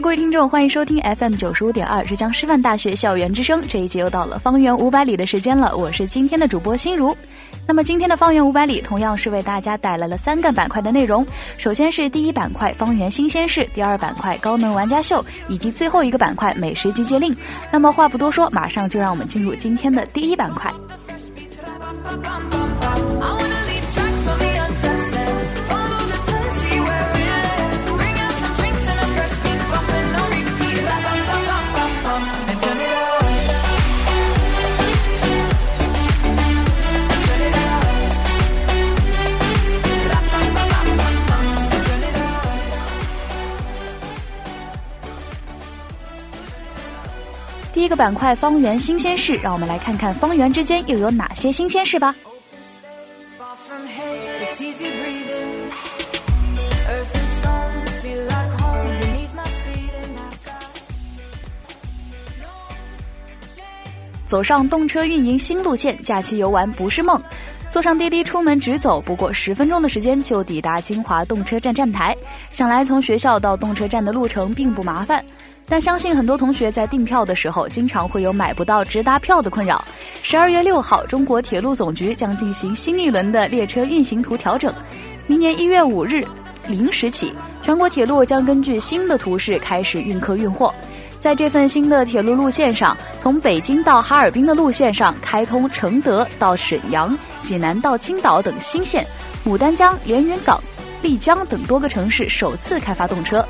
各位听众，欢迎收听 FM 九十五点二浙江师范大学校园之声。这一节又到了方圆五百里的时间了，我是今天的主播心如。那么今天的方圆五百里同样是为大家带来了三个板块的内容。首先是第一板块方圆新鲜事，第二板块高能玩家秀，以及最后一个板块美食集结令。那么话不多说，马上就让我们进入今天的第一板块。一个板块方圆新鲜事，让我们来看看方圆之间又有哪些新鲜事吧。走上动车运营新路线，假期游玩不是梦。坐上滴滴出门直走，不过十分钟的时间就抵达金华动车站站台。想来从学校到动车站的路程并不麻烦。但相信很多同学在订票的时候，经常会有买不到直达票的困扰。十二月六号，中国铁路总局将进行新一轮的列车运行图调整。明年一月五日零时起，全国铁路将根据新的图示开始运客运货。在这份新的铁路路线上，从北京到哈尔滨的路线上开通承德到沈阳、济南到青岛等新线，牡丹江、连云港、丽江等多个城市首次开发动车。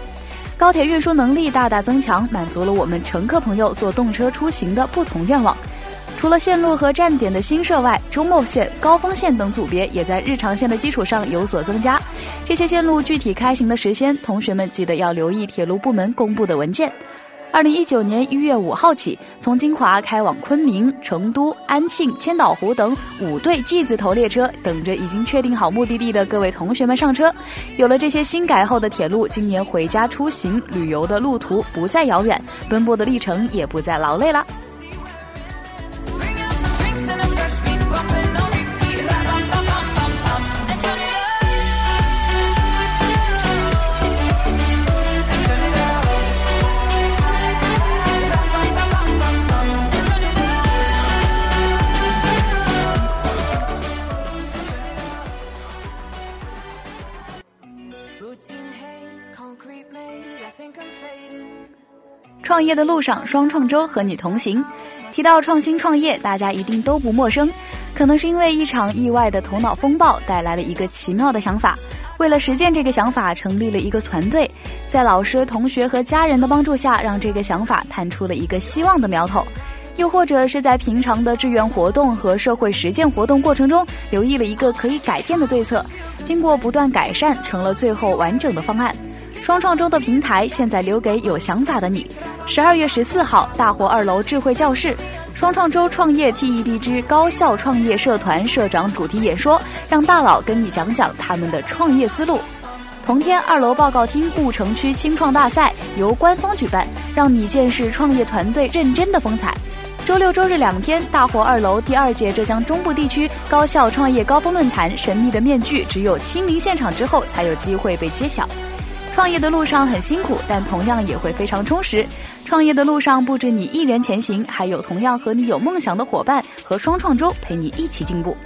高铁运输能力大大增强，满足了我们乘客朋友坐动车出行的不同愿望。除了线路和站点的新设外，周末线、高峰线等组别也在日常线的基础上有所增加。这些线路具体开行的时间，同学们记得要留意铁路部门公布的文件。二零一九年一月五号起，从金华开往昆明、成都、安庆、千岛湖等五对 G 字头列车，等着已经确定好目的地的各位同学们上车。有了这些新改后的铁路，今年回家出行旅游的路途不再遥远，奔波的历程也不再劳累了。创业的路上，双创周和你同行。提到创新创业，大家一定都不陌生。可能是因为一场意外的头脑风暴，带来了一个奇妙的想法。为了实践这个想法，成立了一个团队，在老师、同学和家人的帮助下，让这个想法探出了一个希望的苗头。又或者是在平常的志愿活动和社会实践活动过程中，留意了一个可以改变的对策，经过不断改善，成了最后完整的方案。双创周的平台现在留给有想法的你。十二月十四号，大活二楼智慧教室，双创周创业 TED 之高校创业社团社长主题演说，让大佬跟你讲讲他们的创业思路。同天，二楼报告厅故城区青创大赛由官方举办，让你见识创业团队认真的风采。周六、周日两天，大活二楼第二届浙江中部地区高校创业高峰论坛神秘的面具，只有亲临现场之后才有机会被揭晓。创业的路上很辛苦，但同样也会非常充实。创业的路上不止你一人前行，还有同样和你有梦想的伙伴和双创周陪你一起进步。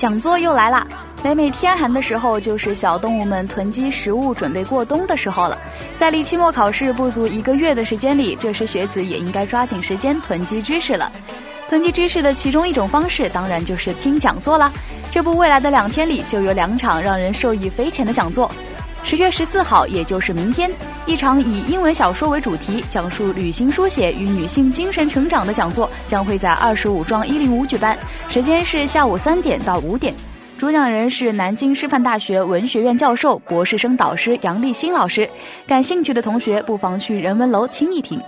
讲座又来啦！每每天寒的时候，就是小动物们囤积食物、准备过冬的时候了。在离期末考试不足一个月的时间里，这时学子也应该抓紧时间囤积知识了。囤积知识的其中一种方式，当然就是听讲座啦。这不，未来的两天里就有两场让人受益匪浅的讲座。十月十四号，也就是明天，一场以英文小说为主题，讲述旅行书写与女性精神成长的讲座，将会在二十五幢一零五举办，时间是下午三点到五点。主讲人是南京师范大学文学院教授、博士生导师杨立新老师。感兴趣的同学不妨去人文楼听一听。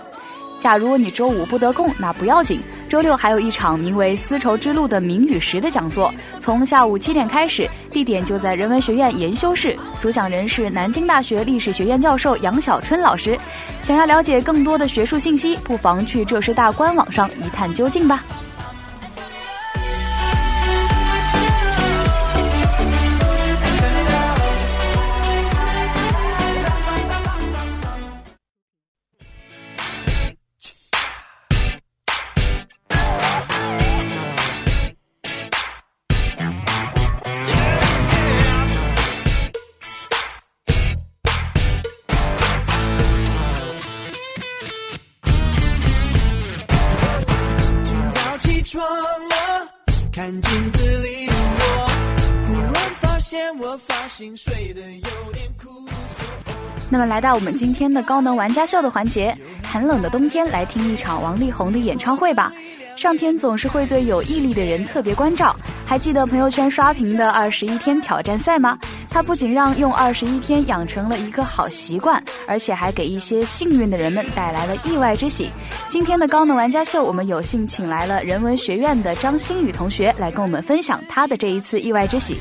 假如你周五不得空，那不要紧，周六还有一场名为《丝绸之路的名与实》的讲座，从下午七点开始，地点就在人文学院研修室。主讲人是南京大学历史学院教授杨小春老师。想要了解更多的学术信息，不妨去浙师大官网上一探究竟吧。那么来到我们今天的高能玩家秀的环节，寒冷的冬天来听一场王力宏的演唱会吧。上天总是会对有毅力的人特别关照。还记得朋友圈刷屏的二十一天挑战赛吗？它不仅让用二十一天养成了一个好习惯，而且还给一些幸运的人们带来了意外之喜。今天的高能玩家秀，我们有幸请来了人文学院的张馨予同学来跟我们分享他的这一次意外之喜。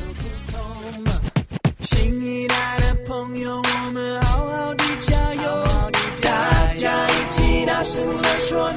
新一代的朋友，我们好好的加油，大家一起大声地说。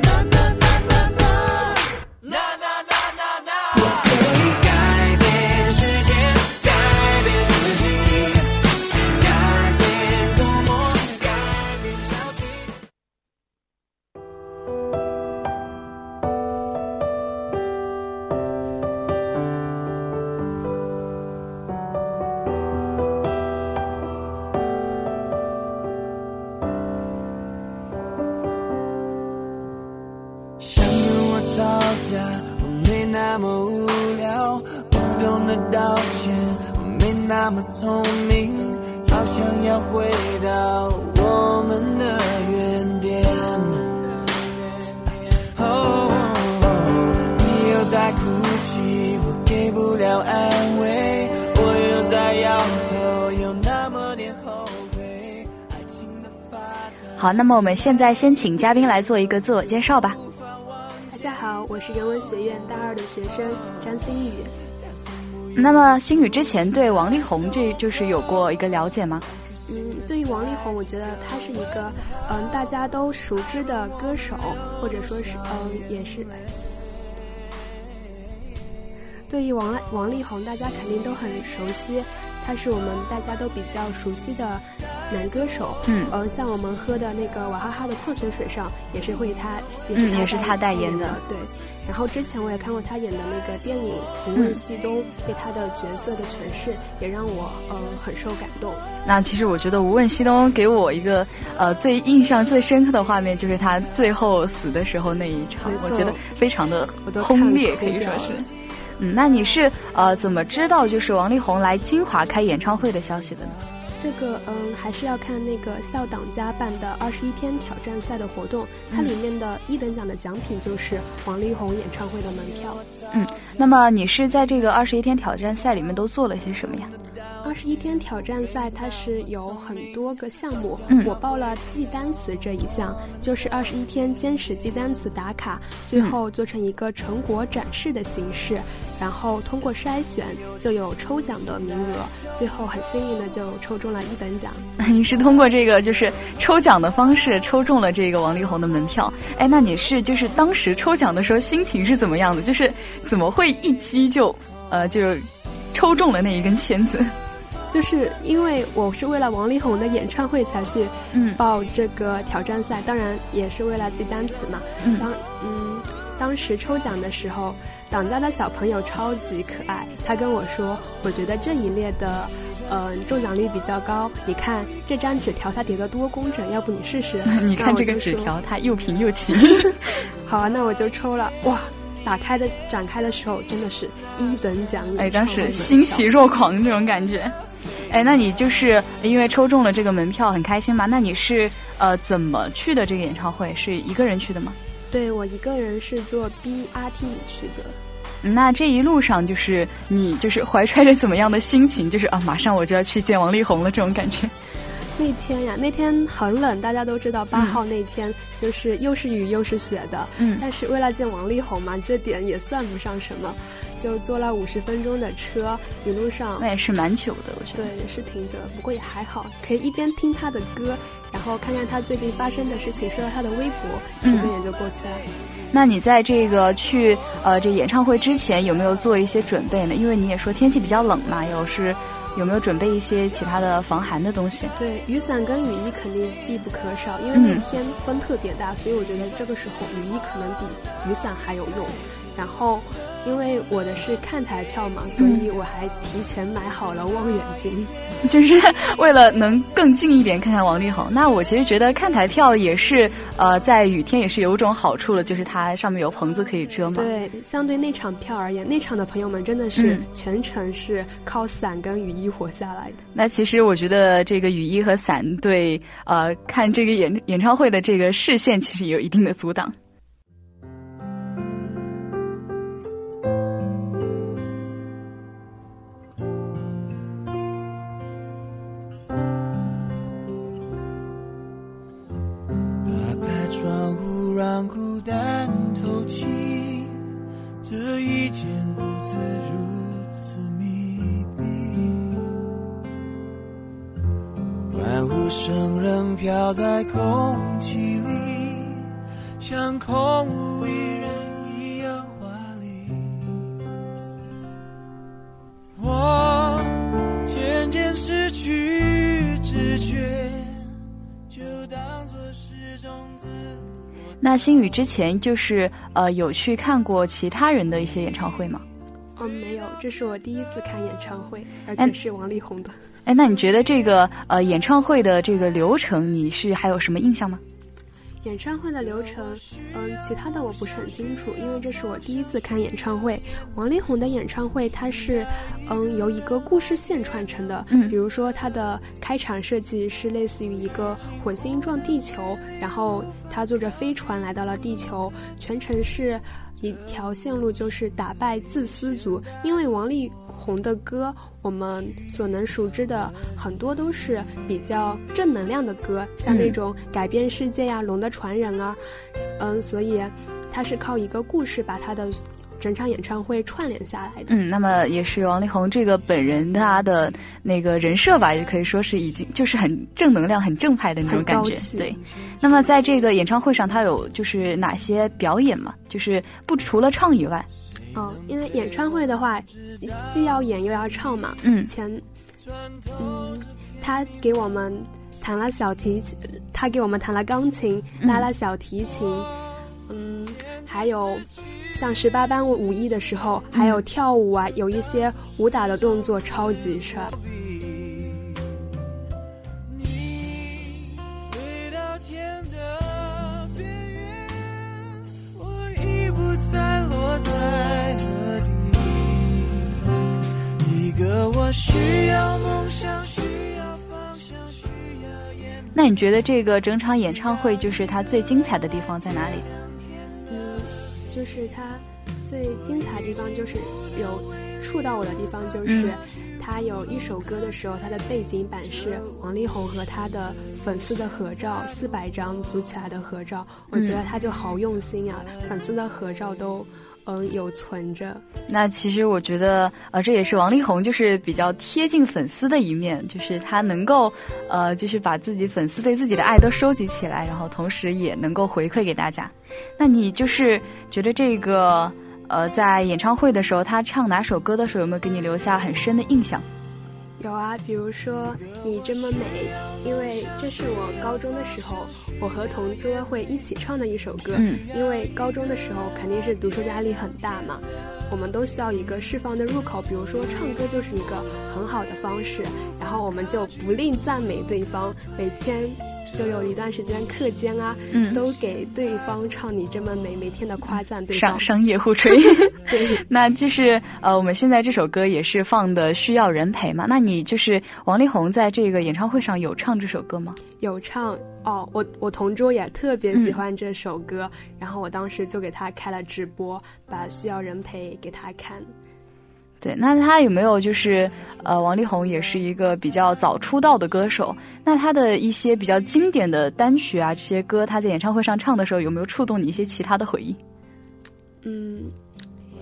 好，那么我们现在先请嘉宾来做一个自我介绍吧。大家好，我是人文学院大二的学生张馨予。那么馨予之前对王力宏这就是有过一个了解吗？嗯，对于王力宏，我觉得他是一个嗯大家都熟知的歌手，或者说是嗯也是。对于王王力宏，大家肯定都很熟悉。他是我们大家都比较熟悉的男歌手，嗯，呃，像我们喝的那个娃哈哈的矿泉水上也是会他，嗯，也是他代言的，对。然后之前我也看过他演的那个电影《无问西东》，对他的角色的诠释也让我呃很受感动。那其实我觉得《无问西东》给我一个呃最印象最深刻的画面，就是他最后死的时候那一场，我觉得非常的轰烈，可以说是。嗯，那你是呃怎么知道就是王力宏来金华开演唱会的消息的呢？这个嗯，还是要看那个校党家办的二十一天挑战赛的活动，它里面的一等奖的奖品就是王力宏演唱会的门票。嗯，那么你是在这个二十一天挑战赛里面都做了些什么呀？二十一天挑战赛它是有很多个项目，嗯我报了记单词这一项，就是二十一天坚持记单词打卡，最后做成一个成果展示的形式，然后通过筛选就有抽奖的名额，最后很幸运的就抽中了一等奖。你是通过这个就是抽奖的方式抽中了这个王力宏的门票。哎，那你是就是当时抽奖的时候心情是怎么样的？就是怎么会一击就呃就抽中了那一根签子？就是因为我是为了王力宏的演唱会才去嗯报这个挑战赛，当然也是为了记单词嘛。嗯当嗯，当时抽奖的时候，党家的小朋友超级可爱，他跟我说，我觉得这一列的。呃，中奖率比较高。你看这张纸条，它叠得多工整，要不你试试？你看这个纸条，它又平又齐。好啊，那我就抽了。哇，打开的展开的时候，真的是一等奖演哎，当时欣喜若狂那种感觉。哎，那你就是因为抽中了这个门票很开心吗？那你是呃怎么去的这个演唱会？是一个人去的吗？对我一个人是坐 BRT 去的。那这一路上就是你就是怀揣着怎么样的心情？就是啊，马上我就要去见王力宏了这种感觉。那天呀，那天很冷，大家都知道，八号那天就是又是雨又是雪的。嗯但是为了见王力宏嘛，这点也算不上什么，就坐了五十分钟的车，一路上那也是蛮久的，我觉得。对也是挺久的，不过也还好，可以一边听他的歌，然后看看他最近发生的事情，刷刷他的微博，嗯时间也就过去了。那你在这个去呃这演唱会之前有没有做一些准备呢？因为你也说天气比较冷嘛，有是有没有准备一些其他的防寒的东西？对，雨伞跟雨衣肯定必不可少，因为嗯那天风特别大，所以我觉得这个时候雨衣可能比雨伞还有用。然后，因为我的是看台票嘛，所以我还提前买好了望远镜。就是为了能更近一点看看王力宏。那我其实觉得看台票也是呃在雨天也是有一种好处的，就是它上面有棚子可以遮嘛。对，相对那场票而言，那场的朋友们真的是嗯全程是靠伞跟雨衣活下来的。那其实我觉得这个雨衣和伞对呃看这个演演唱会的这个视线其实也有一定的阻挡。那星宇之前就是呃有去看过其他人的一些演唱会吗？嗯，没有，这是我第一次看演唱会，而哎且是王力宏的。哎，那你觉得这个呃演唱会的这个流程，你是还有什么印象吗？演唱会的流程，嗯，其他的我不是很清楚，因为这是我第一次看演唱会。王力宏的演唱会，它是，嗯，由一个故事线串成的。嗯比如说它的开场设计是类似于一个火星撞地球，然后他坐着飞船来到了地球，全程是一条线路，就是打败自私族。因为王力宏的歌，我们所能熟知的很多都是比较正能量的歌，像那嗯种改变世界呀、龙的传人》啊，嗯，所以他是靠一个故事把他的整场演唱会串联下来的。嗯，那么也是王力宏这个本人他的那个人设吧，也可以说是已经就是很正能量、很正派的那种感觉。对，那么在这个演唱会上，他有就是哪些表演嘛？就是不除了唱以外，哦，因为演唱会的话，既既要演又要唱嘛。嗯前，嗯，他给我们弹了小提琴，他给我们弹了钢琴，嗯拉了小提琴，嗯，还有像十八般武艺的时候，还有跳舞啊，有一些武打的动作超级帅。你飞到天的边缘，我已不再落在何地。一个我需要梦想，需要方向。那你觉得这个整场演唱会就是它最精彩的地方在哪里？嗯，就是它最精彩的地方就是有触到我的地方就是。他有一首歌的时候，他的背景板是王力宏和他的粉丝的合照，四百张组起来的合照。我觉得他就好用心啊，粉丝的合照都嗯有存着。那其实我觉得，呃，这也是王力宏就是比较贴近粉丝的一面，就是他能够呃，就是把自己粉丝对自己的爱都收集起来，然后同时也能够回馈给大家。那你就是觉得这个？呃，在演唱会的时候，他唱哪首歌的时候，有没有给你留下很深的印象？有啊，比如说你这么美，因为这是我高中的时候，我和同桌会一起唱的一首歌。嗯，因为高中的时候肯定是读书压力很大嘛，我们都需要一个释放的入口，比如说唱歌就是一个很好的方式，然后我们就不吝赞美对方，每天。就有一段时间课间啊，嗯，都给对方唱《你这么美》，每天的夸赞对方，商商业互吹。对，那就是呃，我们现在这首歌也是放的需要人陪嘛。那你就是王力宏在这个演唱会上有唱这首歌吗？有唱哦，我我同桌也特别喜欢这首歌，然后我当时就给他开了直播，把需要人陪给他看。对，那他有没有就是，呃，王力宏也是一个比较早出道的歌手，那他的一些比较经典的单曲啊，这些歌他在演唱会上唱的时候，有没有触动你一些其他的回忆？嗯，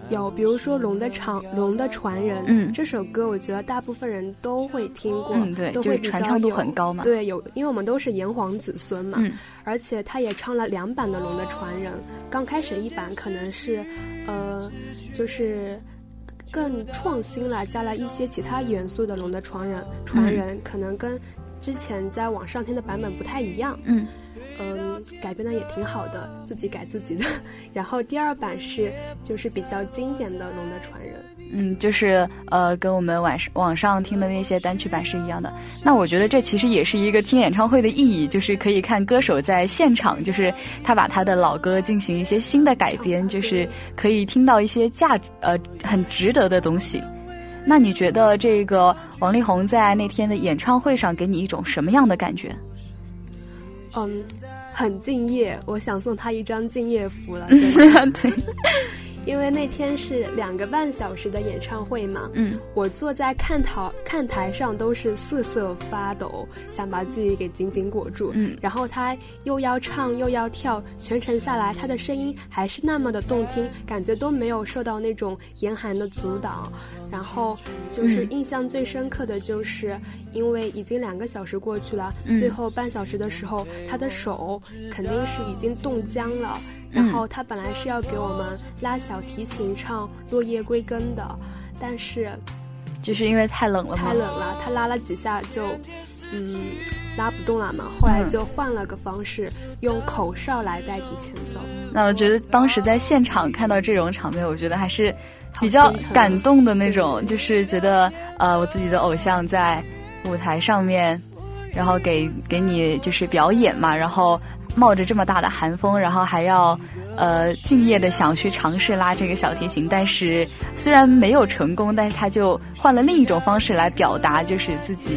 有，比如说《龙的传龙的传人》，嗯，这首歌我觉得大部分人都会听过，嗯，对，都会传唱度很高嘛，对，有，因为我们都是炎黄子孙嘛，嗯，而且他也唱了两版的《龙的传人》，刚开始一版可能是，呃，就是。更创新了，加了一些其他元素的《龙的传人》，传人可能跟之前在网上听的版本不太一样。嗯嗯，改编的也挺好的，自己改自己的。然后第二版是就是比较经典的《龙的传人》。嗯，就是呃，跟我们晚上网上听的那些单曲版是一样的。那我觉得这其实也是一个听演唱会的意义，就是可以看歌手在现场，就是他把他的老歌进行一些新的改编，就是可以听到一些价呃很值得的东西。那你觉得这个王力宏在那天的演唱会上给你一种什么样的感觉？嗯，很敬业，我想送他一张敬业福了。对。因为那天是两个半小时的演唱会嘛，嗯，我坐在看台看台上都是瑟瑟发抖，想把自己给紧紧裹住，嗯，然后他又要唱又要跳，全程下来他的声音还是那么的动听，感觉都没有受到那种严寒的阻挡，然后就是印象最深刻的就是，因为已经两个小时过去了，最后半小时的时候，他的手肯定是已经冻僵了。然后他本来是要给我们拉小提琴唱《落叶归根》的，但是，就是因为太冷了太冷了，他拉了几下就，嗯，拉不动了嘛。后来就换了个方式，用口哨来代替前奏。那我觉得当时在现场看到这种场面，我觉得还是比较感动的那种，就是觉得呃，我自己的偶像在舞台上面，然后给给你就是表演嘛，然后。冒着这么大的寒风，然后还要，呃，敬业的想去尝试拉这个小提琴，但是虽然没有成功，但是他就换了另一种方式来表达，就是自己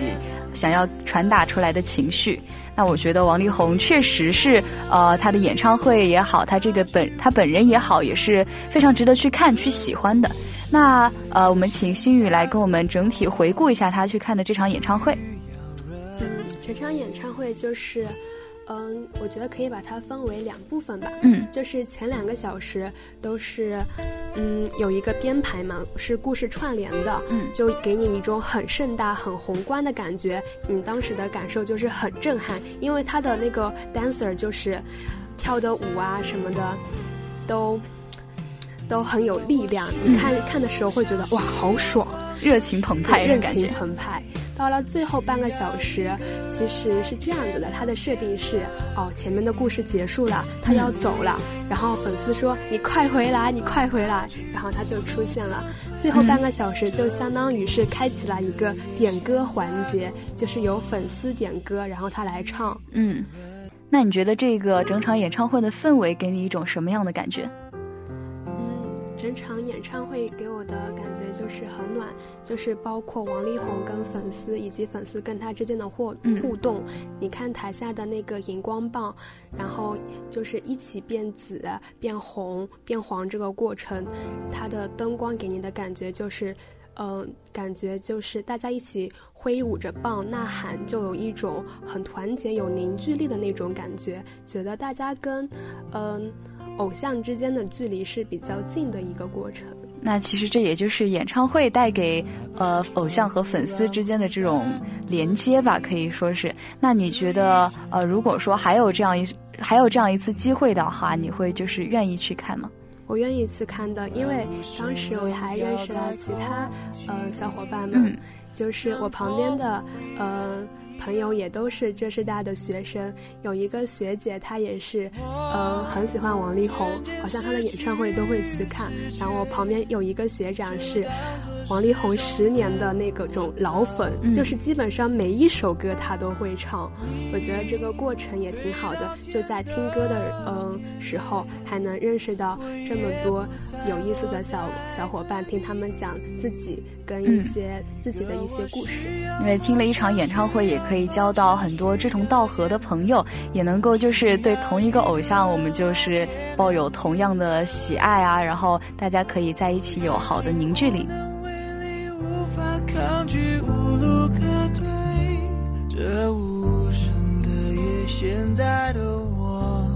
想要传达出来的情绪。那我觉得王力宏确实是，呃，他的演唱会也好，他这个本他本人也好，也是非常值得去看、去喜欢的。那呃，我们请心雨来跟我们整体回顾一下他去看的这场演唱会。嗯，这场演唱会就是。嗯，我觉得可以把它分为两部分吧。嗯，就是前两个小时都是，嗯，有一个编排嘛，是故事串联的。嗯，就给你一种很盛大、很宏观的感觉。你当时的感受就是很震撼，因为他的那个 dancer 就是跳的舞啊什么的，都都很有力量。你看看的时候会觉得哇，好爽，热情澎湃，热情澎湃。到了最后半个小时，其实是这样子的，它的设定是，哦，前面的故事结束了，他要走了，然后粉丝说你快回来，你快回来，然后他就出现了。最后半个小时就相当于是开启了一个点歌环节，就是由粉丝点歌，然后他来唱。嗯，那你觉得这个整场演唱会的氛围给你一种什么样的感觉？嗯，整场演唱会给我的感觉就是很暖，就是包括王力宏跟粉丝以及粉丝跟他之间的互互动。你看台下的那个荧光棒，然后就是一起变紫、变红、变黄这个过程，它的灯光给你的感觉就是，嗯，感觉就是大家一起挥舞着棒呐喊，就有一种很团结、有凝聚力的那种感觉，觉得大家跟，嗯。偶像之间的距离是比较近的一个过程。那其实这也就是演唱会带给呃偶像和粉丝之间的这种连接吧，可以说是。那你觉得呃，如果说还有这样一还有这样一次机会的话，你会就是愿意去看吗？我愿意去看的，因为当时我还认识了其他呃小伙伴们，就是我旁边的呃。朋友也都是浙师大的学生，有一个学姐，她也是，呃，很喜欢王力宏，好像她的演唱会都会去看。然后我旁边有一个学长是。王力宏十年的那个种老粉，就是基本上每一首歌他都会唱。我觉得这个过程也挺好的，就在听歌的嗯时候，还能认识到这么多有意思的小小伙伴，听他们讲自己跟一些自己的一些故事。因为听了一场演唱会，也可以交到很多志同道合的朋友，也能够就是对同一个偶像，我们就是抱有同样的喜爱啊，然后大家可以在一起有好的凝聚力。在的我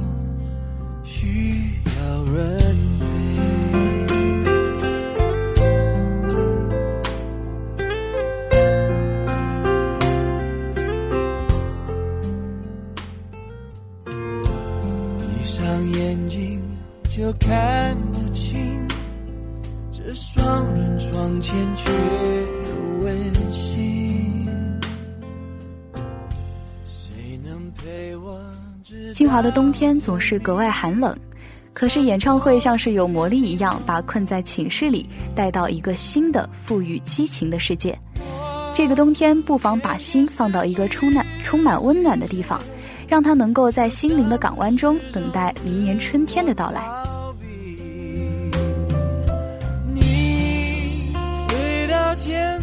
需要人陪。闭上眼睛就看不清，这双人床前却。清华的冬天总是格外寒冷，可是演唱会像是有魔力一样，把困在寝室里带到一个新的、富裕激情的世界。这个冬天，不妨把心放到一个充满充满温暖的地方，让它能够在心灵的港湾中等待明年春天的到来。你回到天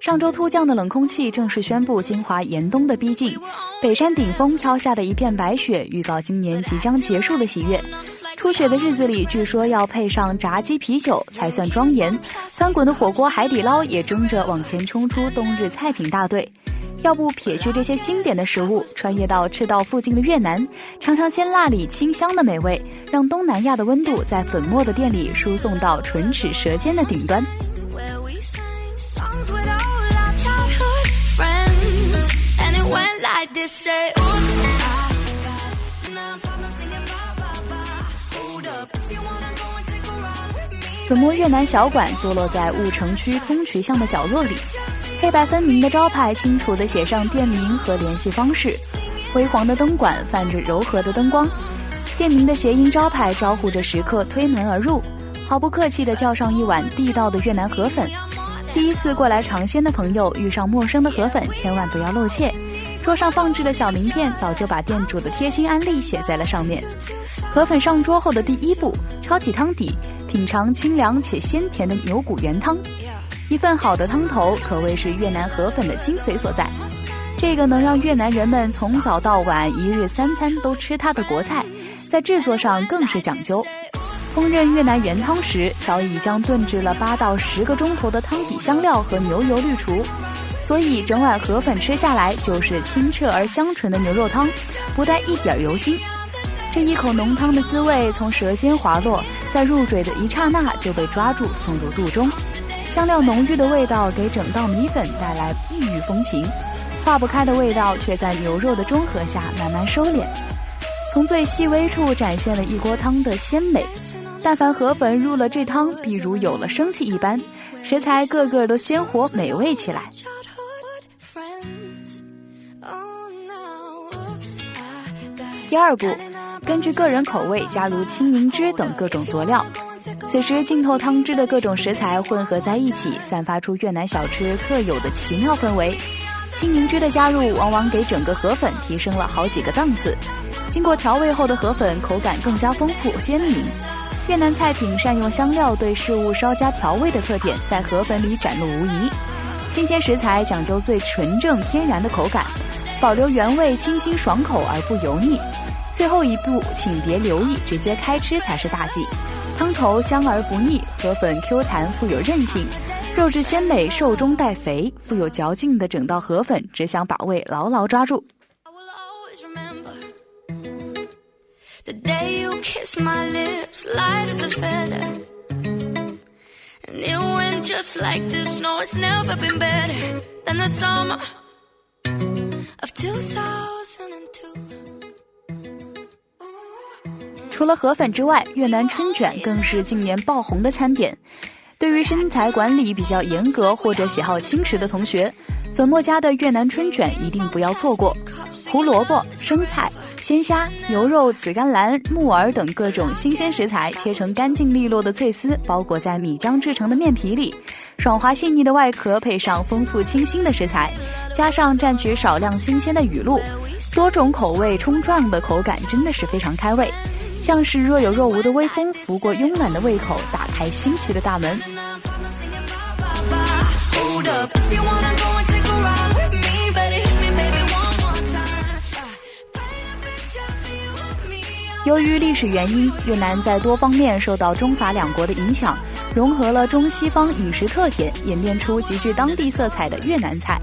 上周突降的冷空气正式宣布金华严冬的逼近，北山顶峰飘下的一片白雪，预告今年即将结束的喜悦。初雪的日子里，据说要配上炸鸡啤酒才算庄严。翻滚的火锅海底捞也争着往前冲出冬日菜品大队。要不撇去这些经典的食物，穿越到赤道附近的越南，尝尝鲜辣里清香的美味，让东南亚的温度在粉末的店里输送到唇齿舌尖的顶端。粉末越南小馆坐落在婺城区通衢巷的角落里，黑白分明的招牌清楚地写上店名和联系方式，辉煌的灯管泛着柔和的灯光，店名的谐音招牌招呼着食客推门而入，毫不客气地叫上一碗地道的越南河粉。第一次过来尝鲜的朋友遇上陌生的河粉，千万不要露怯。桌上放置的小名片早就把店主的贴心安利写在了上面。河粉上桌后的第一步，抄起汤底。品尝清凉且鲜甜的牛骨原汤，一份好的汤头可谓是越南河粉的精髓所在。这个能让越南人们从早到晚一日三餐都吃它的国菜，在制作上更是讲究。烹饪越南原汤时，早已将炖制了八到十个钟头的汤底香料和牛油滤除，所以整碗河粉吃下来就是清澈而香醇的牛肉汤，不带一点油腥。这一口浓汤的滋味从舌尖滑落，在入嘴的一刹那就被抓住送入肚中，香料浓郁的味道给整道米粉带来异域风情，化不开的味道却在牛肉的中和下慢慢收敛，从最细微处展现了一锅汤的鲜美。但凡河粉入了这汤，必如有了生气一般，食材个个都鲜活美味起来。第二步。根据个人口味加入青柠汁等各种佐料。此时，浸透汤汁的各种食材混合在一起，散发出越南小吃特有的奇妙氛围。青柠汁的加入，往往给整个河粉提升了好几个档次。经过调味后的河粉，口感更加丰富鲜明。越南菜品善用香料对事物稍加调味的特点，在河粉里展露无遗。新鲜食材讲究最纯正天然的口感，保留原味，清新爽口而不油腻。最后一步，请别留意，直接开吃才是大忌。汤头香而不腻，河粉 Q 弹富有韧性，肉质鲜美，瘦中带肥，富有嚼劲的整道河粉，只想把胃牢牢抓住。Always remember the day you kiss my lips light as a feather。And even just like this No, it's never been better than the summer of 2000. 除了河粉之外，越南春卷更是近年爆红的餐点。对于身材管理比较严格或者喜好轻食的同学，粉末家的越南春卷一定不要错过。胡萝卜、生菜、鲜虾、牛肉、紫甘蓝、木耳等各种新鲜食材切成干净利落的脆丝，包裹在米浆制成的面皮里，爽滑细腻的外壳配上丰富清新的食材，加上蘸取少量新鲜的雨露，多种口味冲撞的口感真的是非常开胃。像是若有若无的微风拂过慵懒的胃口，打开新奇的大门。由于历史原因，越南在多方面受到中法两国的影响，融合了中西方饮食特点，演变出极具当地色彩的越南菜。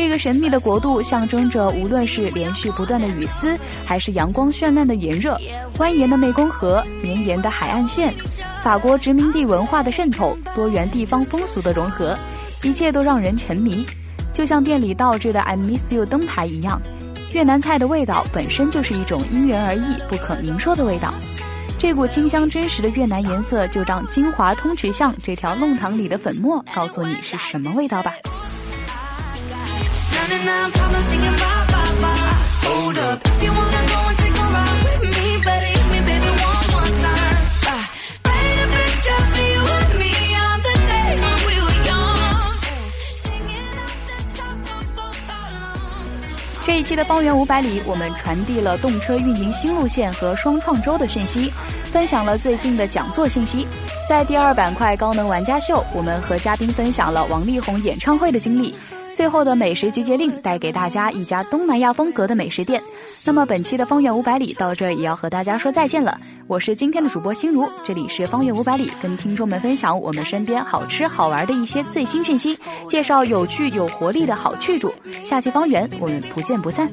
这个神秘的国度象征着，无论是连续不断的雨丝，还是阳光绚烂的炎热，蜿蜒的湄公河、绵延的海岸线，法国殖民地文化的渗透，多元地方风俗的融合，一切都让人沉迷。就像店里倒置的 "I Miss You" 灯牌一样，越南菜的味道本身就是一种因人而异、不可明说的味道。这股清香真实的越南颜色，就让金华通衢巷这条弄堂里的粉末告诉你是什么味道吧。这一期的方圆五百里，我们传递了动车运营新路线和双创周的讯息，分享了最近的讲座信息。在第二板块高能玩家秀，我们和嘉宾分享了王力宏演唱会的经历。最后的美食集结令带给大家一家东南亚风格的美食店。那么本期的方圆五百里到这也要和大家说再见了。我是今天的主播心如，这里是方圆五百里，跟听众们分享我们身边好吃好玩的一些最新讯息，介绍有趣有活力的好去处。下期方圆我们不见不散。